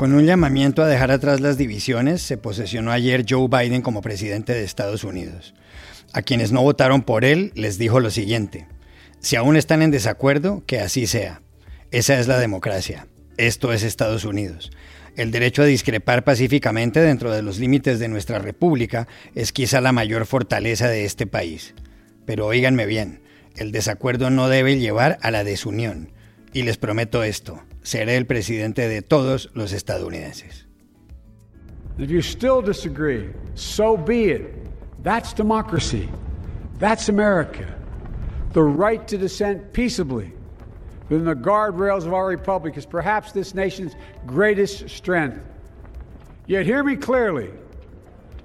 Con un llamamiento a dejar atrás las divisiones, se posesionó ayer Joe Biden como presidente de Estados Unidos. A quienes no votaron por él les dijo lo siguiente, si aún están en desacuerdo, que así sea. Esa es la democracia. Esto es Estados Unidos. El derecho a discrepar pacíficamente dentro de los límites de nuestra república es quizá la mayor fortaleza de este país. Pero oíganme bien, el desacuerdo no debe llevar a la desunión. Y les prometo esto, seré el presidente de todos los estadounidenses. If you still disagree, so be it. That's democracy. That's America. The right to dissent peaceably within the guardrails of our republic is perhaps this nation's greatest strength. Yet hear me clearly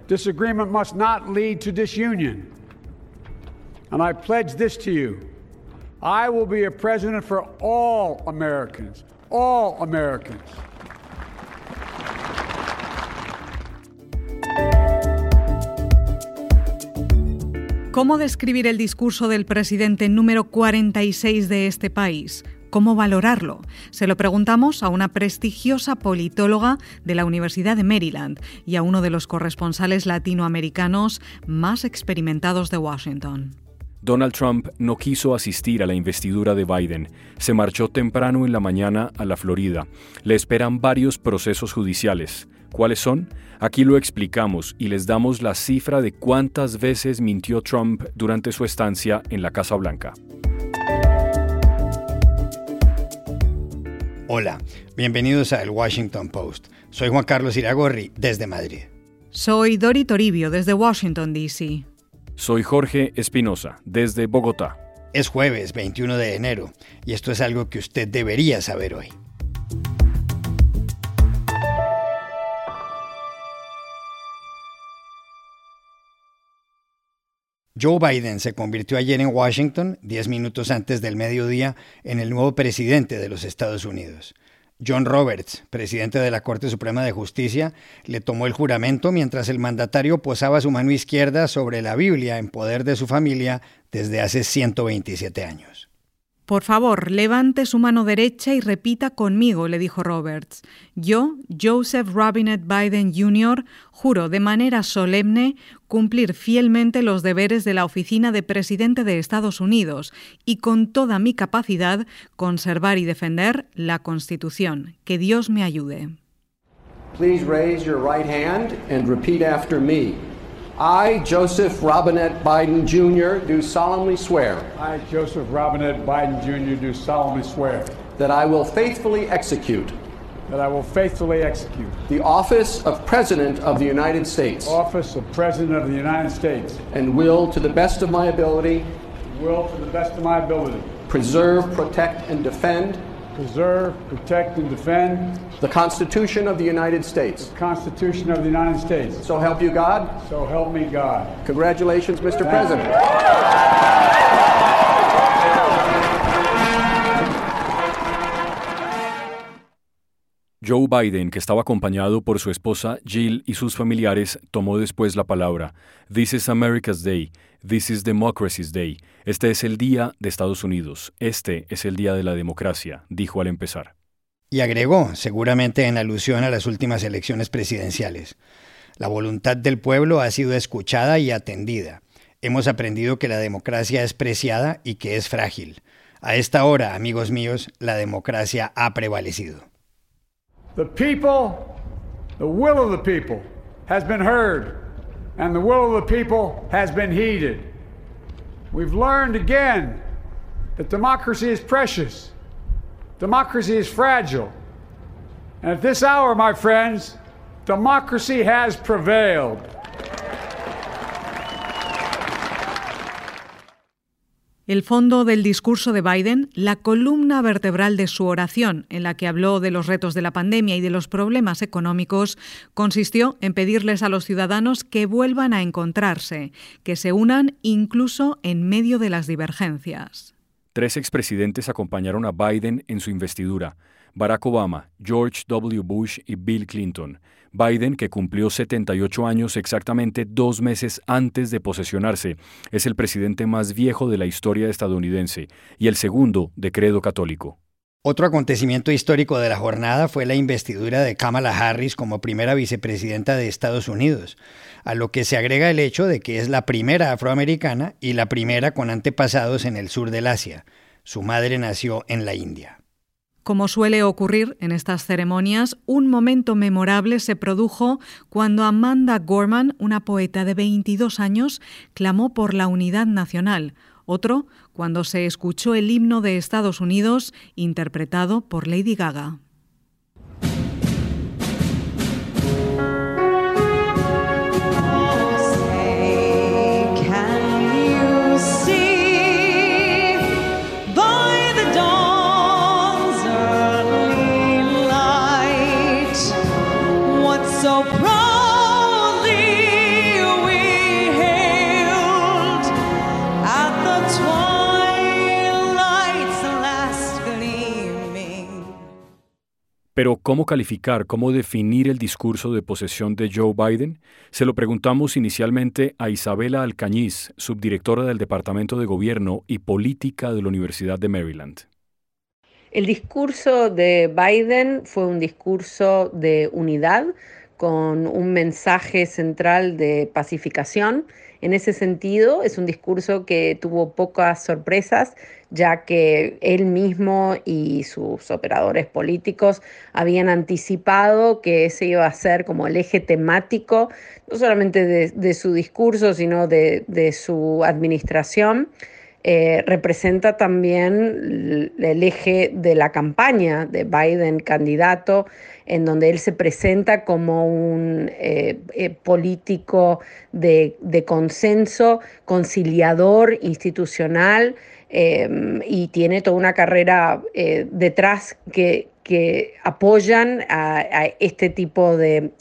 disagreement must not lead to disunion. And I pledge this to you I will be a president for all Americans, all Americans. ¿Cómo describir el discurso del presidente número 46 de este país? ¿Cómo valorarlo? Se lo preguntamos a una prestigiosa politóloga de la Universidad de Maryland y a uno de los corresponsales latinoamericanos más experimentados de Washington. Donald Trump no quiso asistir a la investidura de Biden. Se marchó temprano en la mañana a la Florida. Le esperan varios procesos judiciales. ¿Cuáles son? Aquí lo explicamos y les damos la cifra de cuántas veces mintió Trump durante su estancia en la Casa Blanca. Hola, bienvenidos a El Washington Post. Soy Juan Carlos Iragorri, desde Madrid. Soy Dori Toribio, desde Washington, D.C. Soy Jorge Espinosa, desde Bogotá. Es jueves 21 de enero y esto es algo que usted debería saber hoy. Joe Biden se convirtió ayer en Washington, 10 minutos antes del mediodía, en el nuevo presidente de los Estados Unidos. John Roberts, presidente de la Corte Suprema de Justicia, le tomó el juramento mientras el mandatario posaba su mano izquierda sobre la Biblia en poder de su familia desde hace 127 años. Por favor, levante su mano derecha y repita conmigo, le dijo Roberts. Yo, Joseph Robinette Biden Jr., juro de manera solemne cumplir fielmente los deberes de la oficina de presidente de Estados Unidos y con toda mi capacidad conservar y defender la Constitución. Que Dios me ayude. Please raise your right hand and repeat after me. I, Joseph Robinette Biden Jr., do solemnly swear. I, Joseph Robinette Biden Jr., do solemnly swear. That I will faithfully execute. That I will faithfully execute. The office of President of the United States. Office of President of the United States. And will, to the best of my ability. Will, to the best of my ability. Preserve, protect, and defend. Preserve, protect, and defend. The Constitution of the United States. The Constitution of the United States. So help you God. So help me God. Congratulations, Mr. President. Joe Biden, que estaba acompañado por su esposa Jill y sus familiares, tomó después la palabra. This is America's Day. This is Democracy's Day. Este es el día de Estados Unidos. Este es el día de la democracia, dijo al empezar. Y agregó, seguramente en alusión a las últimas elecciones presidenciales. La voluntad del pueblo ha sido escuchada y atendida. Hemos aprendido que la democracia es preciada y que es frágil. A esta hora, amigos míos, la democracia ha prevalecido. The people, the will of the people has been heard, and the will of the people has been heeded. We've learned again that democracy is precious, democracy is fragile. And at this hour, my friends, democracy has prevailed. El fondo del discurso de Biden, la columna vertebral de su oración, en la que habló de los retos de la pandemia y de los problemas económicos, consistió en pedirles a los ciudadanos que vuelvan a encontrarse, que se unan incluso en medio de las divergencias. Tres expresidentes acompañaron a Biden en su investidura, Barack Obama, George W. Bush y Bill Clinton. Biden, que cumplió 78 años exactamente dos meses antes de posesionarse, es el presidente más viejo de la historia estadounidense y el segundo de credo católico. Otro acontecimiento histórico de la jornada fue la investidura de Kamala Harris como primera vicepresidenta de Estados Unidos, a lo que se agrega el hecho de que es la primera afroamericana y la primera con antepasados en el sur del Asia. Su madre nació en la India. Como suele ocurrir en estas ceremonias, un momento memorable se produjo cuando Amanda Gorman, una poeta de 22 años, clamó por la unidad nacional, otro cuando se escuchó el himno de Estados Unidos interpretado por Lady Gaga. Pero ¿cómo calificar, cómo definir el discurso de posesión de Joe Biden? Se lo preguntamos inicialmente a Isabela Alcañiz, subdirectora del Departamento de Gobierno y Política de la Universidad de Maryland. El discurso de Biden fue un discurso de unidad con un mensaje central de pacificación. En ese sentido, es un discurso que tuvo pocas sorpresas, ya que él mismo y sus operadores políticos habían anticipado que ese iba a ser como el eje temático, no solamente de, su discurso, sino de, su administración. Eh, representa también el eje de la campaña de Biden candidato, en donde él se presenta como un eh, eh, político de, consenso, conciliador institucional, Em, y tiene toda una carrera detrás que, que apoyan a, este tipo de,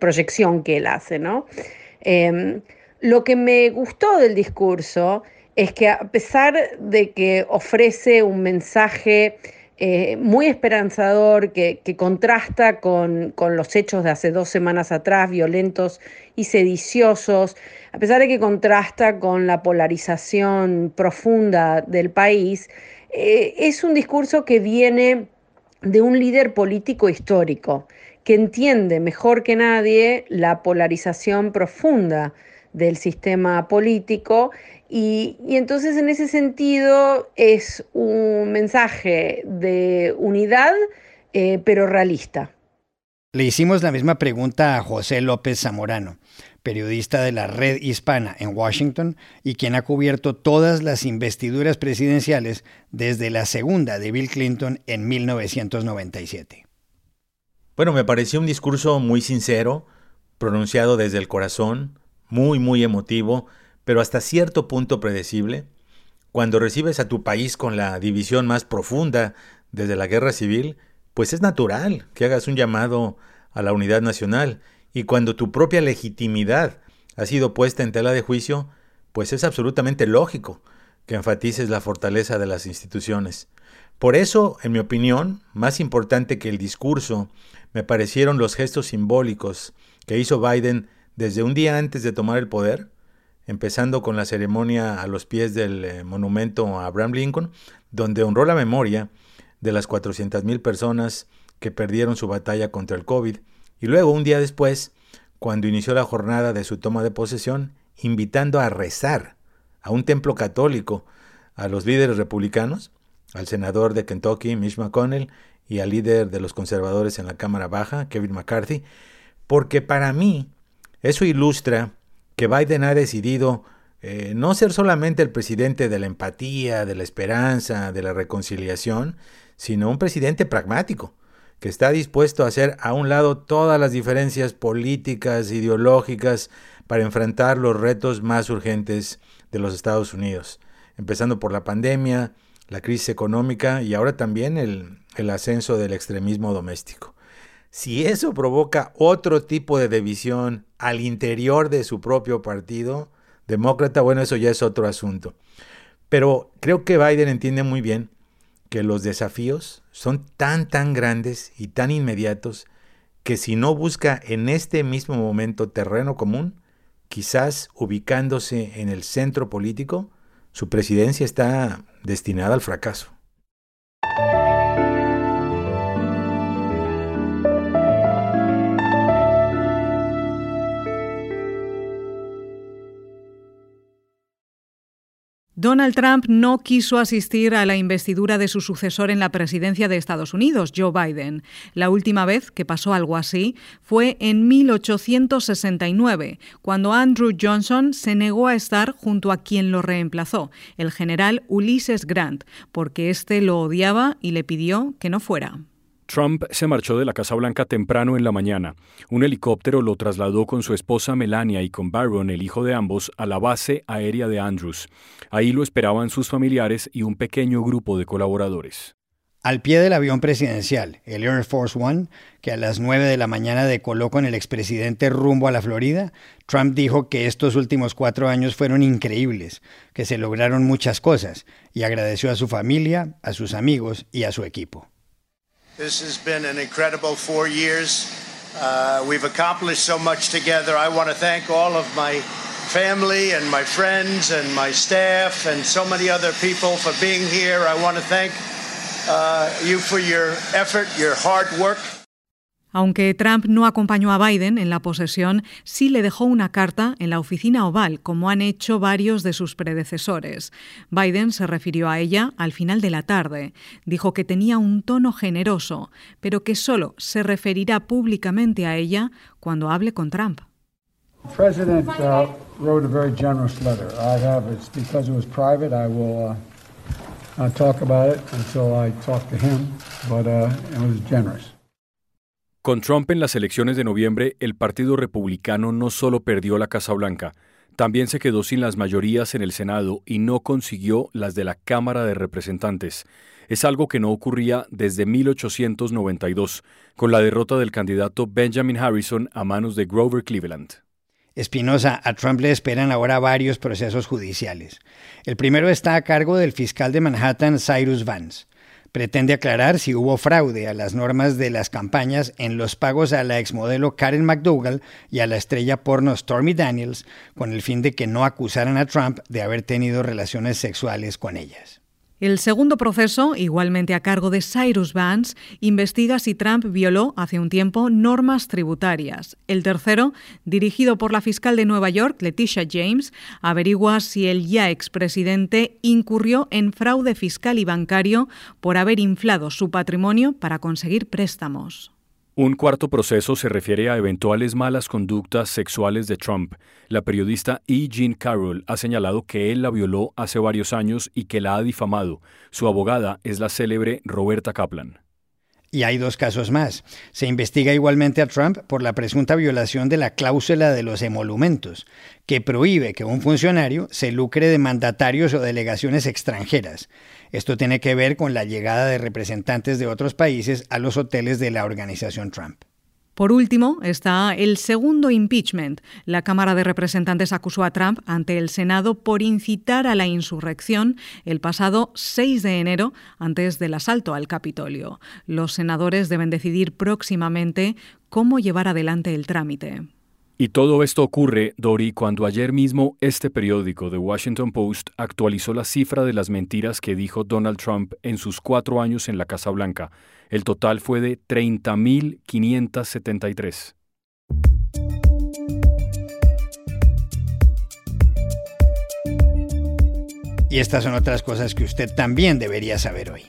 proyección que él hace. ¿no? Em, lo que me gustó del discurso es que a pesar de que ofrece un mensaje eh, muy esperanzador que, contrasta con, con, los hechos de hace dos semanas atrás, violentos y sediciosos, a pesar de que contrasta con la polarización profunda del país, eh, es un discurso que viene de un líder político histórico, que entiende mejor que nadie la polarización profunda del sistema político y, entonces en ese sentido es un mensaje de unidad, eh, pero realista. Le hicimos la misma pregunta a José López Zamorano, periodista de la Red Hispana en Washington y quien ha cubierto todas las investiduras presidenciales desde la segunda de Bill Clinton en 1997. Bueno, me pareció un discurso muy sincero, pronunciado desde el corazón, muy, muy emotivo, pero hasta cierto punto predecible. Cuando recibes a tu país con la división más profunda desde la guerra civil, pues es natural que hagas un llamado a la unidad nacional, y cuando tu propia legitimidad ha sido puesta en tela de juicio, pues es absolutamente lógico que enfatices la fortaleza de las instituciones. Por eso, en mi opinión, más importante que el discurso, me parecieron los gestos simbólicos que hizo Biden desde un día antes de tomar el poder, empezando con la ceremonia a los pies del eh, monumento a Abraham Lincoln, donde honró la memoria de las 400.000 personas que perdieron su batalla contra el COVID, y luego, un día después, cuando inició la jornada de su toma de posesión, invitando a rezar a un templo católico a los líderes republicanos, al senador de Kentucky, Mitch McConnell, y al líder de los conservadores en la Cámara Baja, Kevin McCarthy, porque para mí eso ilustra que Biden ha decidido eh, no ser solamente el presidente de la empatía, de la esperanza, de la reconciliación, sino un presidente pragmático, que está dispuesto a hacer a un lado todas las diferencias políticas, ideológicas, para enfrentar los retos más urgentes de los Estados Unidos, empezando por la pandemia, la crisis económica y ahora también el, el ascenso del extremismo doméstico. Si eso provoca otro tipo de división al interior de su propio partido demócrata, bueno, eso ya es otro asunto. Pero creo que Biden entiende muy bien que los desafíos son tan, tan grandes y tan inmediatos que si no busca en este mismo momento terreno común, quizás ubicándose en el centro político, su presidencia está destinada al fracaso. Donald Trump no quiso asistir a la investidura de su sucesor en la presidencia de Estados Unidos, Joe Biden. La última vez que pasó algo así fue en 1869, cuando Andrew Johnson se negó a estar junto a quien lo reemplazó, el general Ulysses Grant, porque éste lo odiaba y le pidió que no fuera. Trump se marchó de la Casa Blanca temprano en la mañana. Un helicóptero lo trasladó con su esposa Melania y con Byron, el hijo de ambos, a la base aérea de Andrews. Ahí lo esperaban sus familiares y un pequeño grupo de colaboradores. Al pie del avión presidencial, el Air Force One, que a las 9 de la mañana decoló con el expresidente rumbo a la Florida, Trump dijo que estos últimos cuatro años fueron increíbles, que se lograron muchas cosas, y agradeció a su familia, a sus amigos y a su equipo. This has been an incredible four years. Uh, we've accomplished so much together. I want to thank all of my family and my friends and my staff and so many other people for being here. I want to thank uh, you for your effort, your hard work. Aunque Trump no acompañó a Biden en la posesión, sí le dejó una carta en la oficina oval, como han hecho varios de sus predecesores. Biden se refirió a ella al final de la tarde. Dijo que tenía un tono generoso, pero que solo se referirá públicamente a ella cuando hable con Trump. President uh, wrote a very generous letter. I have it's because it was private. I will uh, not talk about it until I talk to him, but uh, it was generous. Con Trump en las elecciones de noviembre, el Partido Republicano no solo perdió la Casa Blanca, también se quedó sin las mayorías en el Senado y no consiguió las de la Cámara de Representantes. Es algo que no ocurría desde 1892, con la derrota del candidato Benjamin Harrison a manos de Grover Cleveland. Espinosa, a Trump le esperan ahora varios procesos judiciales. El primero está a cargo del fiscal de Manhattan, Cyrus Vance pretende aclarar si hubo fraude a las normas de las campañas en los pagos a la exmodelo Karen McDougall y a la estrella porno Stormy Daniels, con el fin de que no acusaran a Trump de haber tenido relaciones sexuales con ellas. El segundo proceso, igualmente a cargo de Cyrus Vance, investiga si Trump violó hace un tiempo normas tributarias. El tercero, dirigido por la fiscal de Nueva York, Leticia James, averigua si el ya expresidente incurrió en fraude fiscal y bancario por haber inflado su patrimonio para conseguir préstamos. Un cuarto proceso se refiere a eventuales malas conductas sexuales de Trump. La periodista E. Jean Carroll ha señalado que él la violó hace varios años y que la ha difamado. Su abogada es la célebre Roberta Kaplan. Y hay dos casos más. Se investiga igualmente a Trump por la presunta violación de la cláusula de los emolumentos, que prohíbe que un funcionario se lucre de mandatarios o delegaciones extranjeras. Esto tiene que ver con la llegada de representantes de otros países a los hoteles de la organización Trump. Por último, está el segundo impeachment. La Cámara de Representantes acusó a Trump ante el Senado por incitar a la insurrección el pasado 6 de enero antes del asalto al Capitolio. Los senadores deben decidir próximamente cómo llevar adelante el trámite. Y todo esto ocurre, Dori, cuando ayer mismo este periódico, The Washington Post, actualizó la cifra de las mentiras que dijo Donald Trump en sus cuatro años en la Casa Blanca. El total fue de 30.573. Y estas son otras cosas que usted también debería saber hoy.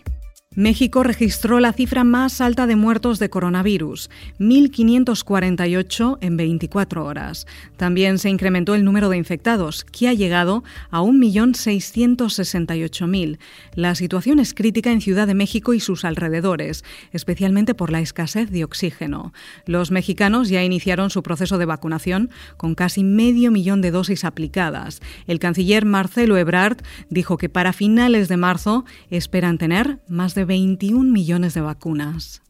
México registró la cifra más alta de muertos de coronavirus, 1.548 en 24 horas. También se incrementó el número de infectados, que ha llegado a 1.668.000. La situación es crítica en Ciudad de México y sus alrededores, especialmente por la escasez de oxígeno. Los mexicanos ya iniciaron su proceso de vacunación con casi medio millón de dosis aplicadas. El canciller Marcelo Ebrard dijo que para finales de marzo esperan tener más de 21 millones de vacunas.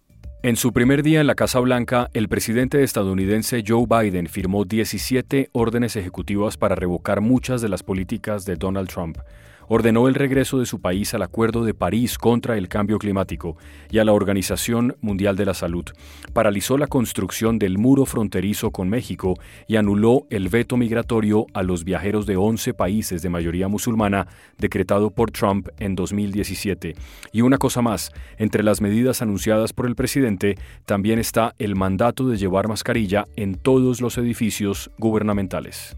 En su primer día en la Casa Blanca, el presidente estadounidense Joe Biden firmó 17 órdenes ejecutivas para revocar muchas de las políticas de Donald Trump ordenó el regreso de su país al Acuerdo de París contra el cambio climático y a la Organización Mundial de la Salud, paralizó la construcción del muro fronterizo con México y anuló el veto migratorio a los viajeros de 11 países de mayoría musulmana decretado por Trump en 2017. Y una cosa más, entre las medidas anunciadas por el presidente también está el mandato de llevar mascarilla en todos los edificios gubernamentales.